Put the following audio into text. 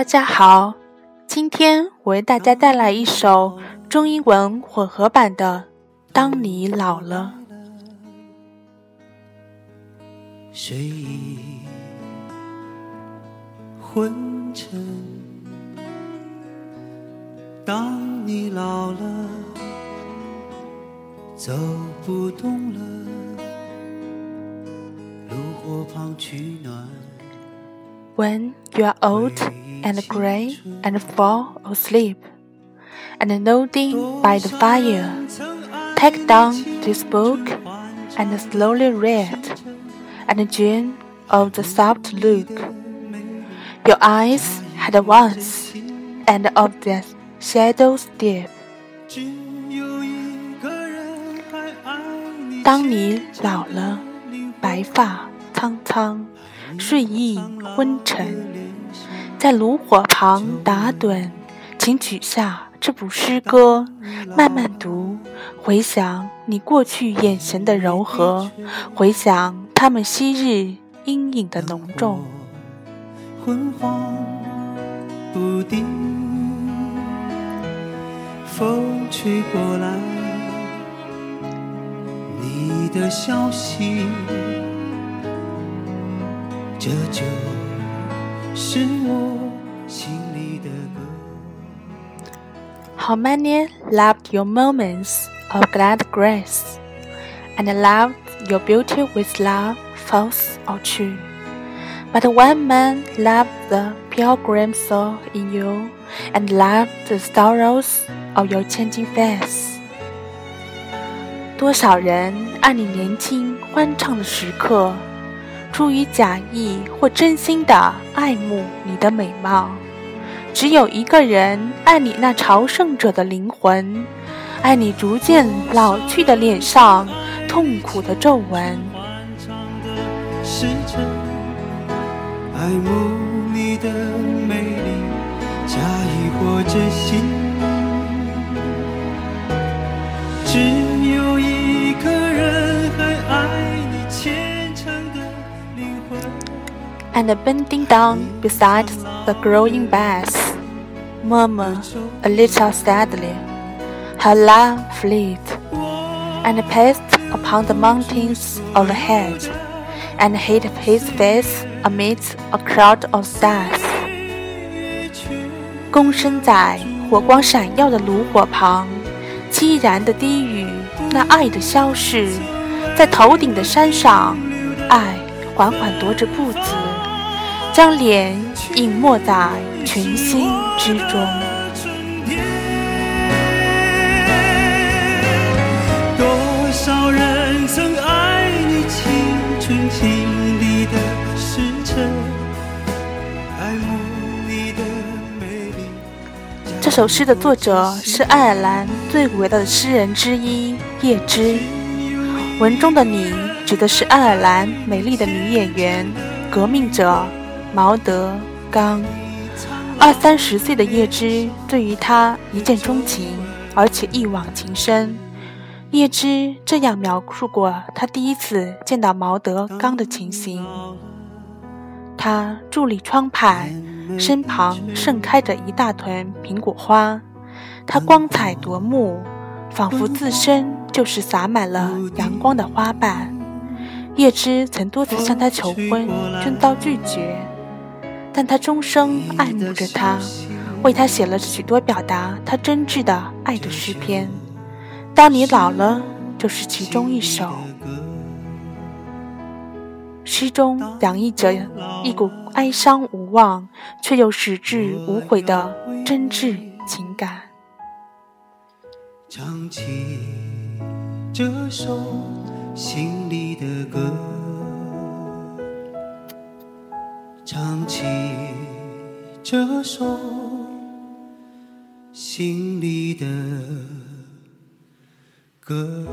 大家好，今天我为大家带来一首中英文混合版的《当你老了》。睡意昏沉，当你老了，走不动了，炉火旁取暖。When you are old and gray and fall asleep, and nodding by the fire, take down this book and slowly read, and dream of the soft look your eyes had once, and of the shadows deep. 只有一个人还爱你。当你老了，白发 苍苍，睡意昏沉，在炉火旁打盹，请取下这部诗歌，慢慢读，回想你过去眼神的柔和，回想他们昔日阴影的浓重。昏黄不定，风吹过来，你的消息，这就是我心里的歌。 How many loved your moments of glad grace, and loved your beauty with love, false or true? But one man loved the pilgrim soul in you, and loved the sorrows of your changing face. 多少人爱你年轻欢畅的时刻， 出于假意或真心的爱慕你的美貌。只有一个人爱你那朝圣者的灵魂，爱你逐渐老去的脸上痛苦的皱纹。爱慕你的美丽，假意或真心。只 And bending down beside the growing bass, murmur a little sadly, her love fleet, and passed upon the mountains overhead, and hid his face amidst a crowd of stars. 躬身在火光闪耀的炉火旁，凄然的低语那爱的消逝，在头顶的山上，爱缓缓踱着步子， 将脸隐没在群星之中。多少人曾爱你青春经历的时辰，爱慕你的美丽。这首诗的作者是爱尔兰最伟大的诗人之一叶芝。文中的你指的是爱尔兰美丽的女演员、革命者毛德刚。二三十岁的叶芝对于他一见钟情，而且一往情深。叶芝这样描述过他第一次见到毛德刚的情形：他伫立窗畔，身旁盛开着一大团苹果花，它光彩夺目，仿佛自身就是洒满了阳光的花瓣。叶芝曾多次向他求婚，均遭拒绝，但他终生爱慕着她，为她写了许多表达他真挚的爱的诗篇。当你老了，就是其中一首。诗中洋溢着一股哀伤无望，却又矢志无悔的真挚情感。唱起这首心里的歌，唱起这首心里的歌。